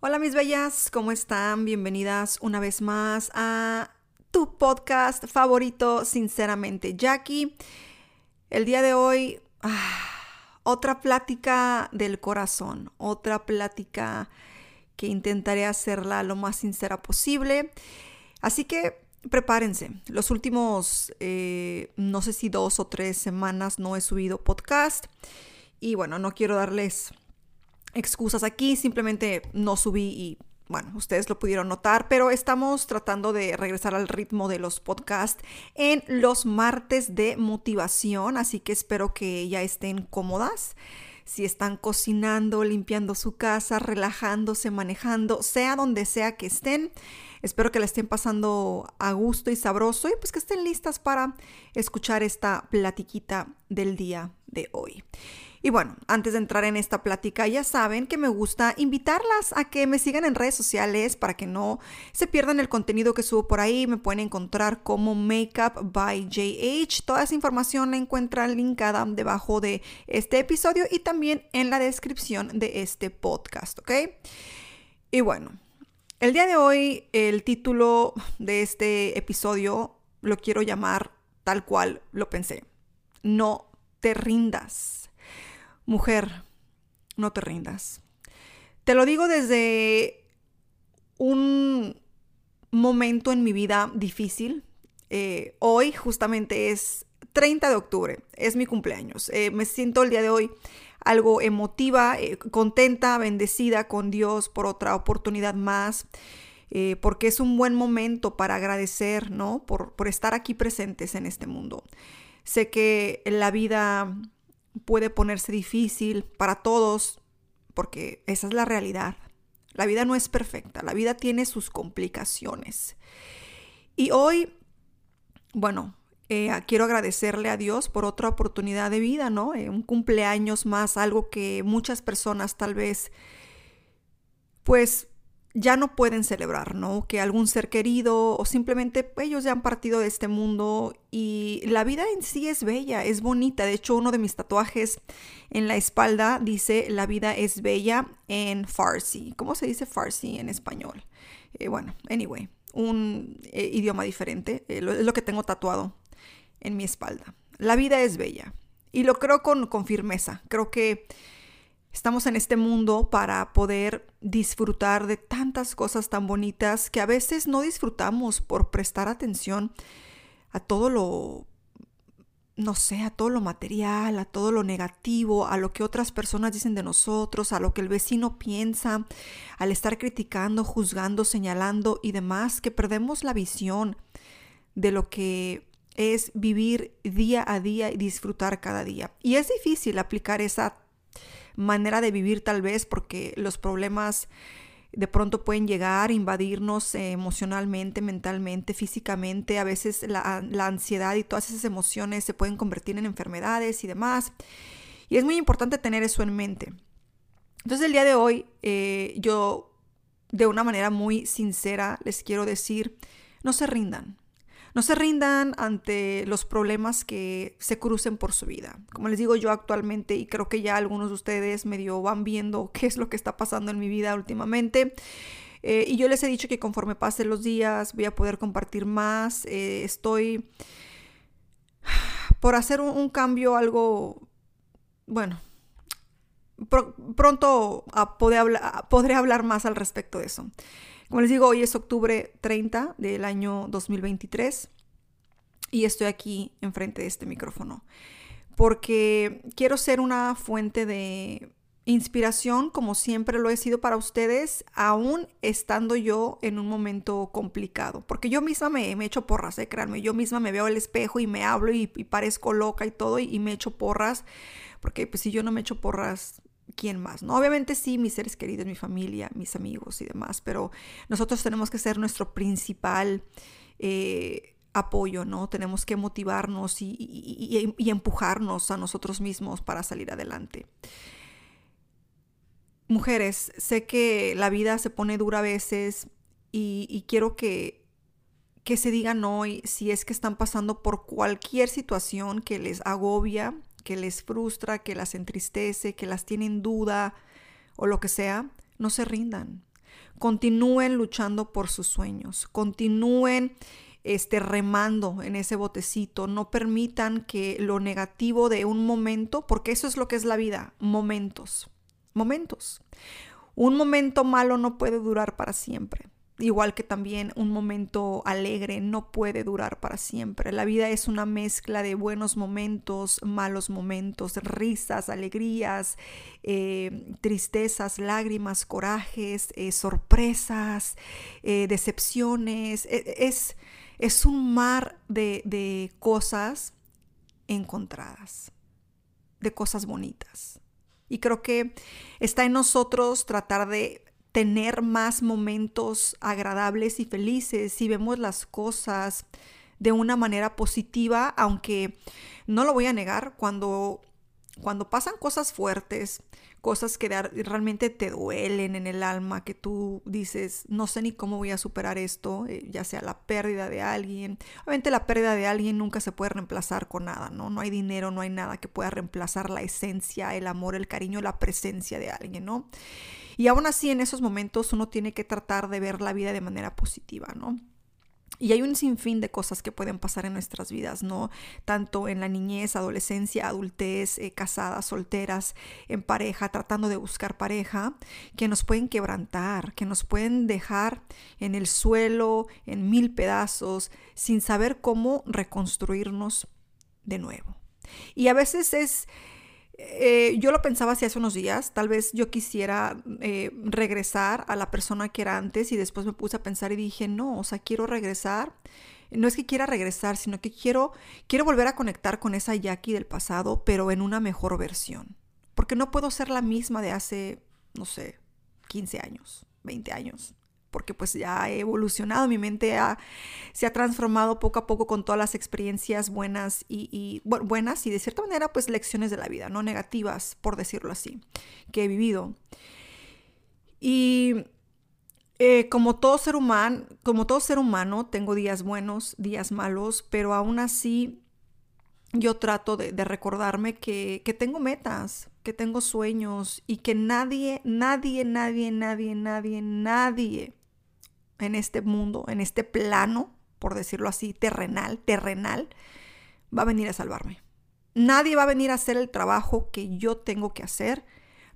Hola mis bellas, ¿cómo están? Bienvenidas una vez más a tu podcast favorito, sinceramente, Jackie. El día de hoy, ah, otra plática del corazón, otra plática que intentaré hacerla lo más sincera posible. Así que prepárense. Los últimos, eh, no sé si dos o tres semanas no he subido podcast. Y bueno, no quiero darles excusas aquí, simplemente no subí y bueno, ustedes lo pudieron notar, pero estamos tratando de regresar al ritmo de los podcasts en los martes de motivación, así que espero que ya estén cómodas. Si están cocinando, limpiando su casa, relajándose, manejando, sea donde sea que estén, espero que la estén pasando a gusto y sabroso y pues que estén listas para escuchar esta platiquita del día de hoy. Y bueno, antes de entrar en esta plática, ya saben que me gusta invitarlas a que me sigan en redes sociales para que no se pierdan el contenido que subo por ahí. Me pueden encontrar como Makeup by JH. Toda esa información la encuentran linkada debajo de este episodio y también en la descripción de este podcast, ¿ok? Y bueno, el día de hoy el título de este episodio lo quiero llamar tal cual lo pensé. No te rindas. Mujer, no te rindas. Te lo digo desde un momento en mi vida difícil. Eh, hoy justamente es 30 de octubre, es mi cumpleaños. Eh, me siento el día de hoy algo emotiva, eh, contenta, bendecida con Dios por otra oportunidad más, porque es un buen momento para agradecer, ¿no? Por, por estar aquí presentes en este mundo. Sé que la vida puede ponerse difícil para todos, porque esa es la realidad. La vida no es perfecta, la vida tiene sus complicaciones. Y hoy, bueno, eh, quiero agradecerle a Dios por otra oportunidad de vida, ¿no? Eh, un cumpleaños más, algo que muchas personas tal vez, pues ya no pueden celebrar, ¿no? Que algún ser querido o simplemente ellos ya han partido de este mundo y la vida en sí es bella, es bonita. De hecho, uno de mis tatuajes en la espalda dice la vida es bella en Farsi. ¿Cómo se dice Farsi en español? Eh, bueno, anyway, un eh, idioma diferente. Eh, es lo que tengo tatuado en mi espalda. La vida es bella y lo creo con firmeza. Creo que Estamos en este mundo para poder disfrutar de tantas cosas tan bonitas que a veces no disfrutamos por prestar atención a todo lo, no sé, a todo lo material, a todo lo negativo, a lo que otras personas dicen de nosotros, a lo que el vecino piensa, al estar criticando, juzgando, señalando y demás, que perdemos la visión de lo que es vivir día a día y disfrutar cada día. Y es difícil aplicar esa manera de vivir tal vez porque los problemas de pronto pueden llegar, invadirnos emocionalmente, mentalmente, físicamente. A veces la, ansiedad y todas esas emociones se pueden convertir en enfermedades y demás. Y es muy importante tener eso en mente. Entonces el día de hoy eh, yo de una manera muy sincera les quiero decir, no se rindan. No se rindan ante los problemas que se crucen por su vida. Como les digo yo actualmente, y creo que ya algunos de ustedes medio van viendo qué es lo que está pasando en mi vida últimamente. Eh, y yo les he dicho que conforme pasen los días voy a poder compartir más. Eh, estoy por hacer un, cambio, algo, bueno, pronto podré hablar más al respecto de eso. Como les digo, hoy es octubre 30 del año 2023 y estoy aquí enfrente de este micrófono porque quiero ser una fuente de inspiración como siempre lo he sido para ustedes, aún estando yo en un momento complicado. Porque yo misma me, me echo porras, eh, créanme, yo misma me veo al espejo y me hablo y, parezco loca y todo y, y, me echo porras, porque pues si yo no me echo porras, quién más, ¿no? Obviamente sí, mis seres queridos, mi familia, mis amigos y demás, pero nosotros tenemos que ser nuestro principal eh, apoyo, ¿no? Tenemos que motivarnos y, empujarnos a nosotros mismos para salir adelante. Mujeres, sé que la vida se pone dura a veces y, quiero que, que se digan hoy si es que están pasando por cualquier situación que les agobia, que les frustra, que las entristece, que las tiene en duda o lo que sea, no se rindan. continúen luchando por sus sueños, continúen este, remando en ese botecito, no permitan que lo negativo de un momento, porque eso es lo que es la vida, momentos, momentos. Un momento malo no puede durar para siempre. Igual que también un momento alegre no puede durar para siempre. La vida es una mezcla de buenos momentos, malos momentos, risas, alegrías, eh, tristezas, lágrimas, corajes, eh, sorpresas, eh, decepciones. E, es, es un mar de, de cosas encontradas, de cosas bonitas. Y creo que está en nosotros tratar de tener más momentos agradables y felices si vemos las cosas de una manera positiva, aunque no lo voy a negar, cuando, cuando pasan cosas fuertes, cosas que realmente te duelen en el alma, que tú dices, no sé ni cómo voy a superar esto, eh, ya sea la pérdida de alguien. Obviamente la pérdida de alguien nunca se puede reemplazar con nada, ¿no? No hay dinero, no hay nada que pueda reemplazar la esencia, el amor, el cariño, la presencia de alguien, ¿no? Y aún así en esos momentos uno tiene que tratar de ver la vida de manera positiva, ¿no? Y hay un sinfín de cosas que pueden pasar en nuestras vidas, ¿no? Tanto en la niñez, adolescencia, adultez, eh, casadas, solteras, en pareja, tratando de buscar pareja, que nos pueden quebrantar, que nos pueden dejar en el suelo, en mil pedazos, sin saber cómo reconstruirnos de nuevo. Y a veces es eh, yo lo pensaba hace unos días, tal vez yo quisiera eh, regresar a la persona que era antes y después me puse a pensar y dije, no, o sea, quiero regresar. No es que quiera regresar, sino que quiero, quiero volver a conectar con esa Jackie del pasado, pero en una mejor versión. Porque no puedo ser la misma de hace, no sé, 15 años, 20 años porque pues ya he evolucionado, mi mente se ha transformado poco a poco con todas las experiencias buenas y, buenas y de cierta manera pues lecciones de la vida, no negativas, por decirlo así, que he vivido. Y eh, como todo ser humano, como todo ser humano, tengo días buenos, días malos, pero aún así yo trato de, recordarme que, que, tengo metas, que tengo sueños y que nadie, nadie, nadie, nadie, nadie, nadie en este mundo, en este plano, por decirlo así, terrenal, terrenal, va a venir a salvarme. Nadie va a venir a hacer el trabajo que yo tengo que hacer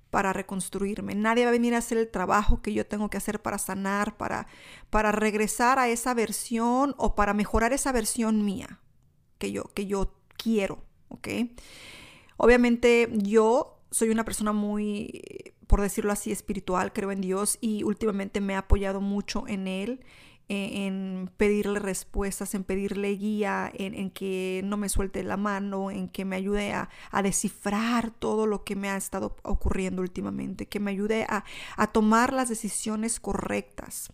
para reconstruirme. Nadie va a venir a hacer el trabajo que yo tengo que hacer para sanar, para, para regresar a esa versión o para mejorar esa versión mía que yo, que yo quiero, ¿ok? Obviamente yo soy una persona muy por decirlo así, espiritual, creo en Dios y últimamente me ha apoyado mucho en Él, e, en, pedirle respuestas, en pedirle guía, en, que no me suelte la mano, en que me ayude a, descifrar todo lo que me ha estado ocurriendo últimamente, que me ayude a, a tomar las decisiones correctas.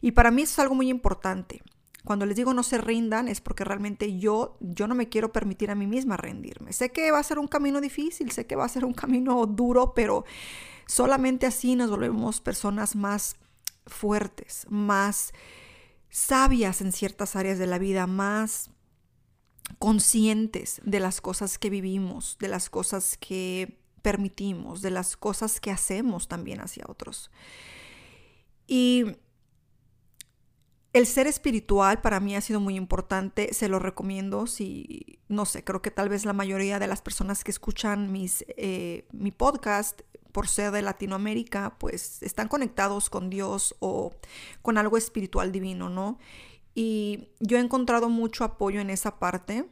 Y para mí es algo muy importante. Cuando les digo no se rindan es porque realmente yo, yo no me quiero permitir a mí misma rendirme. Sé que va a ser un camino difícil, sé que va a ser un camino duro, pero Solamente así nos volvemos personas más fuertes, más sabias en ciertas áreas de la vida, más conscientes de las cosas que vivimos, de las cosas que permitimos, de las cosas que hacemos también hacia otros. Y el ser espiritual para mí ha sido muy importante, se lo recomiendo si, no sé, creo que tal vez la mayoría de las personas que escuchan mis, eh, mi podcast por ser de Latinoamérica, pues están conectados con Dios o con algo espiritual divino, ¿no? Y yo he encontrado mucho apoyo en esa parte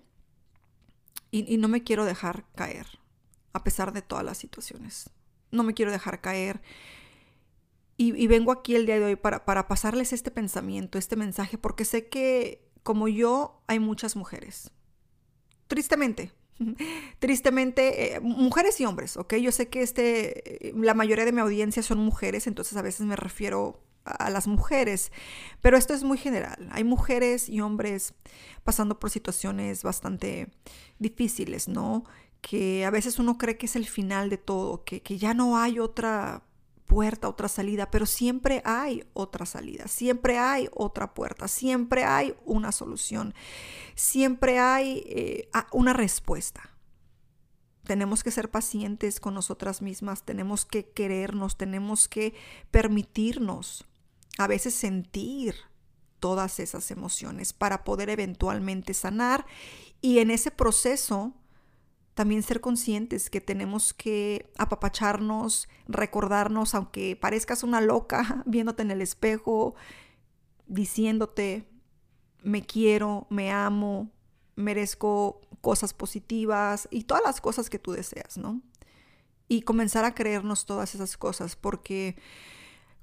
y, no me quiero dejar caer, a pesar de todas las situaciones. No me quiero dejar caer. Y, vengo aquí el día de hoy para, para pasarles este pensamiento, este mensaje, porque sé que como yo hay muchas mujeres. Tristemente, Tristemente, eh, mujeres y hombres, ¿ok? Yo sé que este, la mayoría de mi audiencia son mujeres, entonces a veces me refiero a, las mujeres, pero esto es muy general. Hay mujeres y hombres pasando por situaciones bastante difíciles, ¿no? Que a veces uno cree que es el final de todo, que, que ya no hay otra puerta, otra salida, pero siempre hay otra salida, siempre hay otra puerta, siempre hay una solución, siempre hay eh, una respuesta. Tenemos que ser pacientes con nosotras mismas, tenemos que querernos, tenemos que permitirnos a veces sentir todas esas emociones para poder eventualmente sanar y en ese proceso también ser conscientes que tenemos que apapacharnos, recordarnos, aunque parezcas una loca viéndote en el espejo, diciéndote, me quiero, me amo, merezco cosas positivas y todas las cosas que tú deseas, ¿no? Y comenzar a creernos todas esas cosas, porque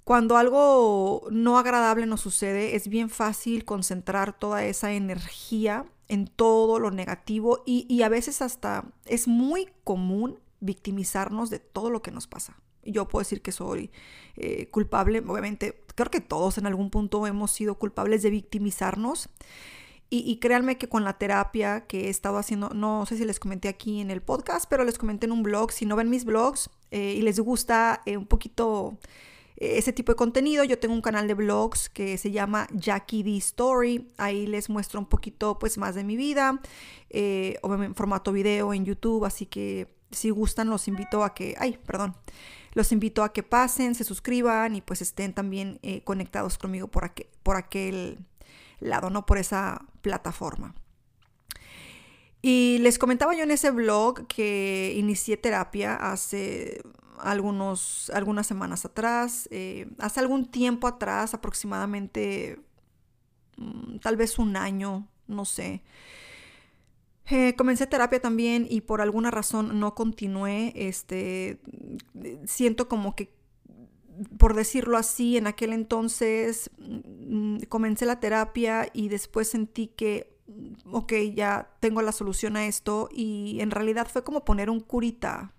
cuando algo no agradable nos sucede, es bien fácil concentrar toda esa energía en todo lo negativo y, a veces hasta es muy común victimizarnos de todo lo que nos pasa. Yo puedo decir que soy eh, culpable, obviamente, creo que todos en algún punto hemos sido culpables de victimizarnos. Y, créanme que con la terapia que he estado haciendo, no sé si les comenté aquí en el podcast, pero les comenté en un blog, si no ven mis blogs eh, y les gusta eh, un poquito ese tipo de contenido. Yo tengo un canal de blogs que se llama Jackie D Story. Ahí les muestro un poquito pues más de mi vida, eh, en formato video en YouTube. Así que si gustan los invito a que, ay, perdón, los invito a que pasen, se suscriban y pues estén también eh, conectados conmigo por, por aquel lado, no por esa plataforma. Y les comentaba yo en ese blog que inicié terapia hace algunos, algunas semanas atrás, eh, hace algún tiempo atrás, aproximadamente mm, tal vez un año, no sé. Eh, comencé terapia también y por alguna razón no continué. Este, siento como que, por decirlo así, en aquel entonces mm, comencé la terapia y después sentí que, ok, ya tengo la solución a esto y en realidad fue como poner un curita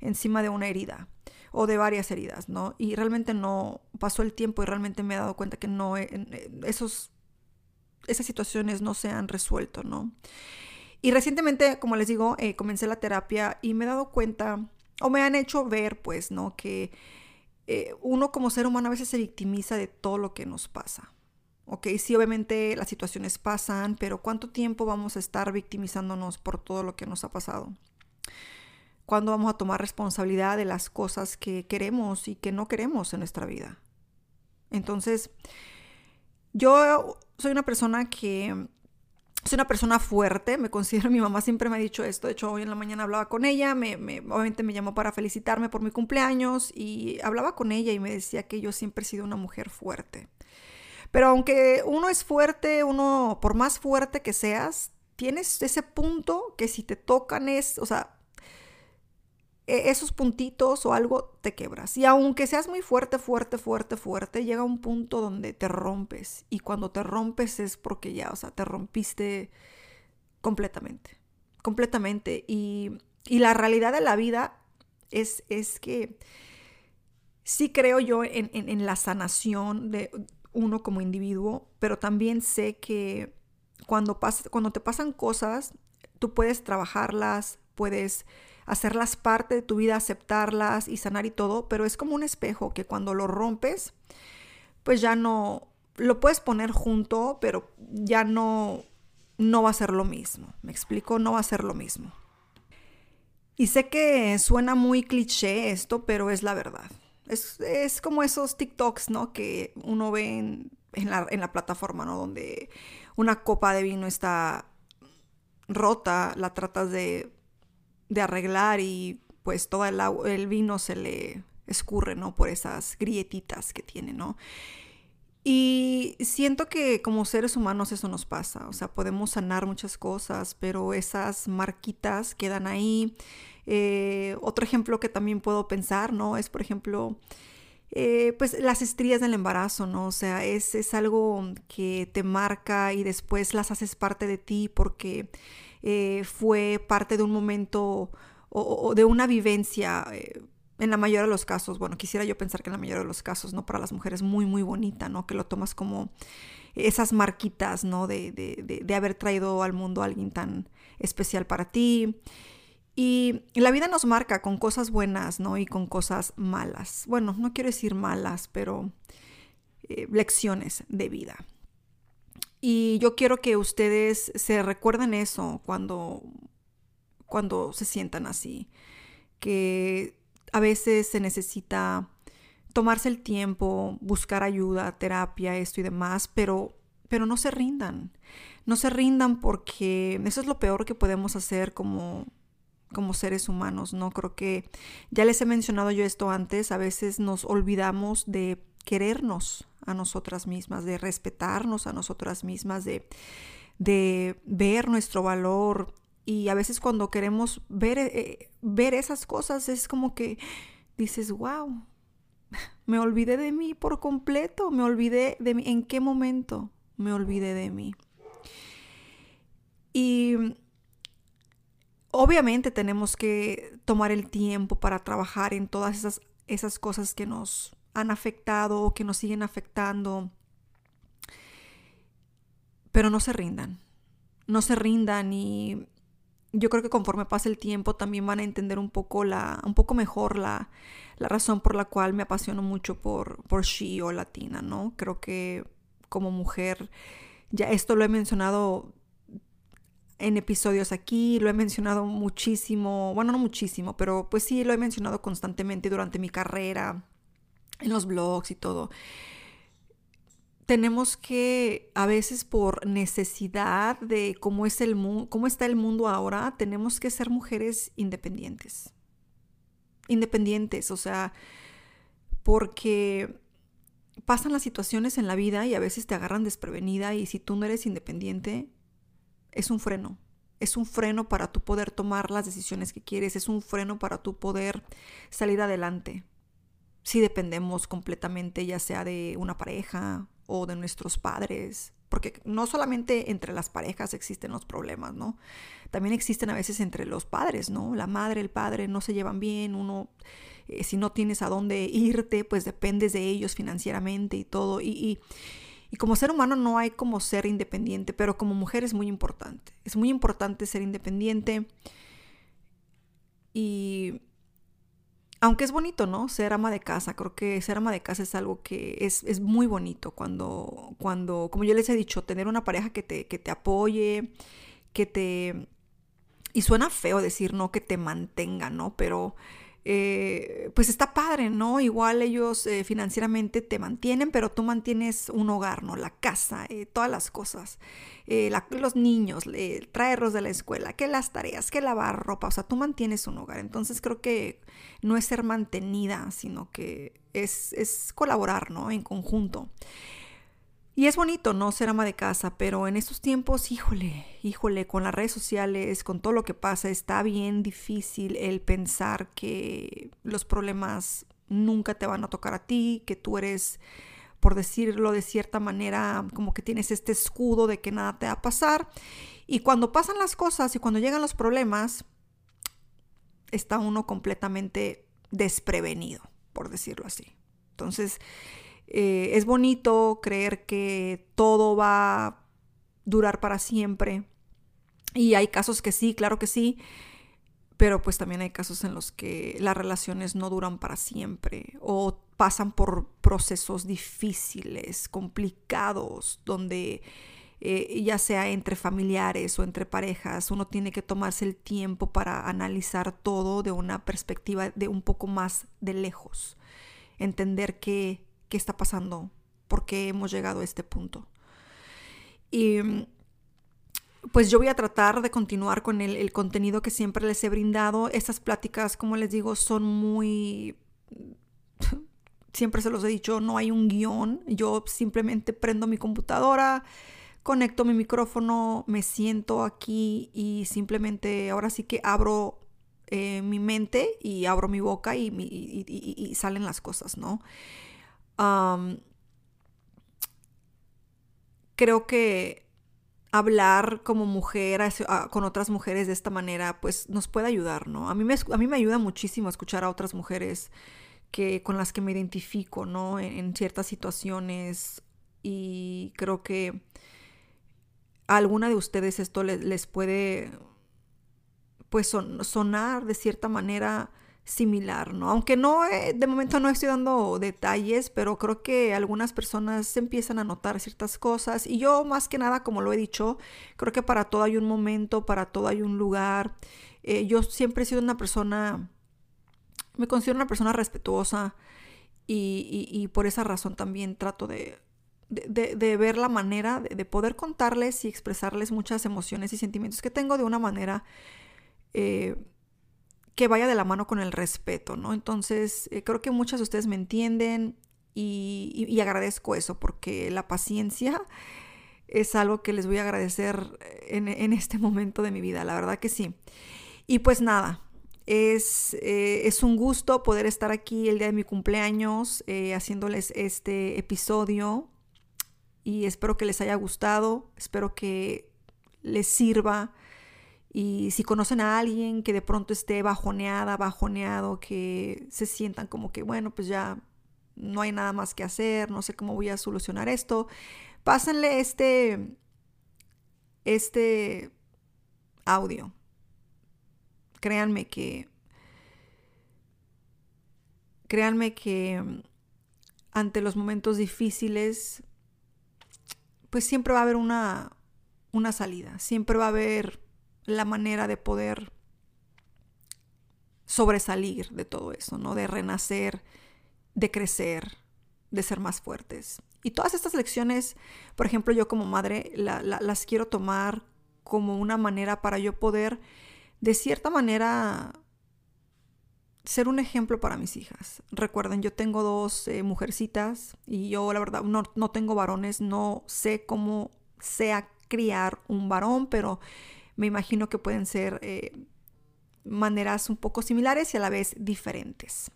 encima de una herida o de varias heridas, ¿no? Y realmente no pasó el tiempo y realmente me he dado cuenta que no, esos, esas situaciones no se han resuelto, ¿no? Y recientemente, como les digo, eh, comencé la terapia y me he dado cuenta, o me han hecho ver, pues, ¿no? Que eh, uno como ser humano a veces se victimiza de todo lo que nos pasa. Ok, sí, obviamente las situaciones pasan, pero ¿cuánto tiempo vamos a estar victimizándonos por todo lo que nos ha pasado? Cuándo vamos a tomar responsabilidad de las cosas que queremos y que no queremos en nuestra vida. Entonces, yo soy una persona que soy una persona fuerte, me considero, mi mamá siempre me ha dicho esto, de hecho hoy en la mañana hablaba con ella, me, obviamente me llamó para felicitarme por mi cumpleaños y hablaba con ella y me decía que yo siempre he sido una mujer fuerte. Pero aunque uno es fuerte, uno, por más fuerte que seas, tienes ese punto que si te tocan es, o sea, esos puntitos o algo te quebras. Y aunque seas muy fuerte, fuerte, fuerte, fuerte, llega un punto donde te rompes. Y cuando te rompes es porque ya, o sea, te rompiste completamente. Completamente. Y, la realidad de la vida es, es que sí creo yo en, la sanación de uno como individuo, pero también sé que cuando, cuando te pasan cosas, tú puedes trabajarlas, puedes hacerlas parte de tu vida, aceptarlas y sanar y todo, pero es como un espejo que cuando lo rompes, pues ya no, lo puedes poner junto, pero ya no, no va a ser lo mismo. ¿Me explico? No va a ser lo mismo. Y sé que suena muy cliché esto, pero es la verdad. Es, como esos TikToks, ¿no? Que uno ve en, la, en la plataforma, ¿no? Donde una copa de vino está rota, la tratas de de arreglar y pues todo el, el vino se le escurre, ¿no? Por esas grietitas que tiene, ¿no? Y siento que como seres humanos eso nos pasa, o sea, podemos sanar muchas cosas, pero esas marquitas quedan ahí. Eh, otro ejemplo que también puedo pensar, ¿no? Es, por ejemplo, eh, pues las estrías del embarazo, ¿no? O sea, es, es algo que te marca y después las haces parte de ti porque eh, fue parte de un momento o, de una vivencia, eh, en la mayoría de los casos, bueno, quisiera yo pensar que en la mayoría de los casos, ¿no? Para las mujeres muy, muy bonita, ¿no? Que lo tomas como esas marquitas, ¿no? De, de, de, haber traído al mundo a alguien tan especial para ti. Y la vida nos marca con cosas buenas, ¿no? Y con cosas malas. Bueno, no quiero decir malas, pero eh, lecciones de vida. Y yo quiero que ustedes se recuerden eso cuando, cuando se sientan así, que a veces se necesita tomarse el tiempo, buscar ayuda, terapia, esto y demás, pero, pero no se rindan. No se rindan porque eso es lo peor que podemos hacer como, como seres humanos, ¿no? Creo que ya les he mencionado yo esto antes, a veces nos olvidamos de querernos a nosotras mismas, de respetarnos a nosotras mismas, de, de ver nuestro valor. Y a veces cuando queremos ver, eh, ver esas cosas es como que dices, wow, me olvidé de mí por completo, me olvidé de mí. ¿En qué momento me olvidé de mí? Y obviamente tenemos que tomar el tiempo para trabajar en todas esas, esas cosas que nos han afectado o que nos siguen afectando. Pero no se rindan. No se rindan y yo creo que conforme pase el tiempo también van a entender un poco la, un poco mejor la, la razón por la cual me apasiono mucho por, por She o Latina, ¿no? Creo que como mujer, ya esto lo he mencionado en episodios aquí, lo he mencionado muchísimo, bueno, no muchísimo, pero pues sí, lo he mencionado constantemente durante mi carrera, en los blogs y todo. Tenemos que, a veces por necesidad de cómo, es el cómo está el mundo ahora, tenemos que ser mujeres independientes. Independientes, o sea, porque pasan las situaciones en la vida y a veces te agarran desprevenida y si tú no eres independiente, es un freno. Es un freno para tú poder tomar las decisiones que quieres, es un freno para tú poder salir adelante. Si dependemos completamente ya sea de una pareja o de nuestros padres, porque no solamente entre las parejas existen los problemas, ¿no? También existen a veces entre los padres, ¿no? La madre, el padre no se llevan bien, uno, eh, si no tienes a dónde irte, pues dependes de ellos financieramente y todo. y y como ser humano no hay como ser independiente, pero como mujer es muy importante. Es muy importante ser independiente. Y aunque es bonito, ¿no? Ser ama de casa. Creo que ser ama de casa es algo que es, muy bonito cuando, cuando, como yo les he dicho, tener una pareja que te, que te apoye, que te... Y suena feo decir, ¿no? Que te mantenga, ¿no? Pero eh, pues está padre, ¿no? Igual ellos eh, financieramente te mantienen, pero tú mantienes un hogar, ¿no? La casa, eh, todas las cosas, los niños, traerlos de la escuela, que las tareas, que lavar ropa, o sea, tú mantienes un hogar. Entonces creo que no es ser mantenida, sino que es, es colaborar, ¿no? En conjunto. Y es bonito, ¿no? Ser ama de casa, pero en estos tiempos, híjole, híjole, con las redes sociales, con todo lo que pasa, está bien difícil el pensar que los problemas nunca te van a tocar a ti, que tú eres, por decirlo de cierta manera, como que tienes este escudo de que nada te va a pasar. Y cuando pasan las cosas y cuando llegan los problemas, está uno completamente desprevenido, por decirlo así. Entonces, eh, es bonito creer que todo va a durar para siempre. Y hay casos que sí, claro que sí, pero pues también hay casos en los que las relaciones no duran para siempre o pasan por procesos difíciles, complicados, donde eh, ya sea entre familiares o entre parejas, uno tiene que tomarse el tiempo para analizar todo de una perspectiva de un poco más de lejos, entender que qué está pasando, por qué hemos llegado a este punto. Y pues yo voy a tratar de continuar con el, contenido que siempre les he brindado. Estas pláticas, como les digo, son muy... Siempre se los he dicho, no hay un guion. Yo simplemente prendo mi computadora, conecto mi micrófono, me siento aquí y simplemente ahora sí que abro eh, mi mente y abro mi boca y, y salen las cosas, ¿no? Creo que hablar como mujer con otras mujeres de esta manera, pues nos puede ayudar, ¿no? A mí me, a mí me ayuda muchísimo escuchar a otras mujeres que, con las que me identifico, ¿no? En, ciertas situaciones y creo que a alguna de ustedes esto les, les puede, pues, sonar de cierta manera similar, ¿no? Aunque no, eh, de momento no estoy dando detalles, pero creo que algunas personas empiezan a notar ciertas cosas y yo más que nada, como lo he dicho, creo que para todo hay un momento, para todo hay un lugar. Eh, yo siempre he sido una persona, me considero una persona respetuosa y, por esa razón también trato de, ver la manera de, poder contarles y expresarles muchas emociones y sentimientos que tengo de una manera eh, que vaya de la mano con el respeto, ¿no? Entonces, eh, creo que muchas de ustedes me entienden y, agradezco eso porque la paciencia es algo que les voy a agradecer en, en, este momento de mi vida, la verdad que sí. Y pues nada, es, eh, es, un gusto poder estar aquí el día de mi cumpleaños eh, haciéndoles este episodio y espero que les haya gustado, espero que les sirva y si conocen a alguien que de pronto esté bajoneada, bajoneado, que se sientan como que bueno, pues ya no hay nada más que hacer, no sé cómo voy a solucionar esto, pásenle este, este audio. Créanme que, créanme que mm, ante los momentos difíciles, pues siempre va a haber una, una salida, siempre va a haber la manera de poder sobresalir de todo eso, ¿no? De renacer, de crecer, de ser más fuertes. Y todas estas lecciones, por ejemplo, yo como madre las quiero tomar como una manera para yo poder de cierta manera ser un ejemplo para mis hijas. Recuerden, yo tengo dos eh, mujercitas y yo la verdad no, tengo varones, no sé cómo sea criar un varón, pero me imagino que pueden ser eh, maneras un poco similares y a la vez diferentes.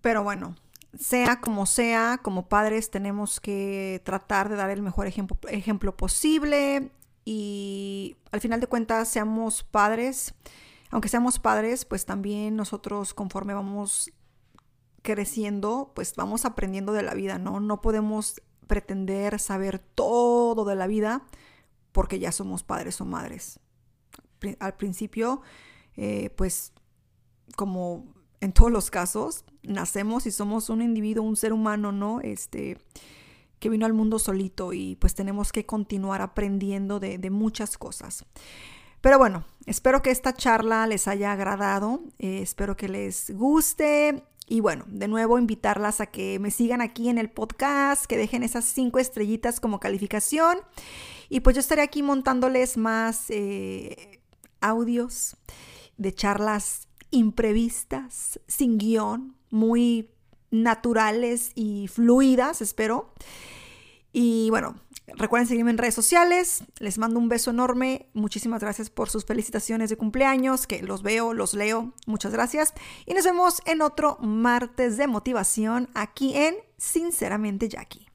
Pero bueno, sea como sea, como padres tenemos que tratar de dar el mejor ejemplo, ejemplo posible y al final de cuentas seamos padres, aunque seamos padres, pues también nosotros conforme vamos creciendo, pues vamos aprendiendo de la vida, ¿no? No podemos pretender saber todo de la vida porque ya somos padres o madres. Al principio, eh, pues como en todos los casos, nacemos y somos un individuo, un ser humano, ¿no? Este, que vino al mundo solito y pues tenemos que continuar aprendiendo de, muchas cosas. Pero bueno, espero que esta charla les haya agradado, eh, espero que les guste y bueno, de nuevo invitarlas a que me sigan aquí en el podcast, que dejen esas cinco estrellitas como calificación y pues yo estaré aquí montándoles más eh, audios de charlas imprevistas, sin guion, muy naturales y fluidas, espero. Y bueno, recuerden seguirme en redes sociales. Les mando un beso enorme. Muchísimas gracias por sus felicitaciones de cumpleaños, que los veo, los leo. Muchas gracias. Y nos vemos en otro martes de motivación aquí en Sinceramente Jackie.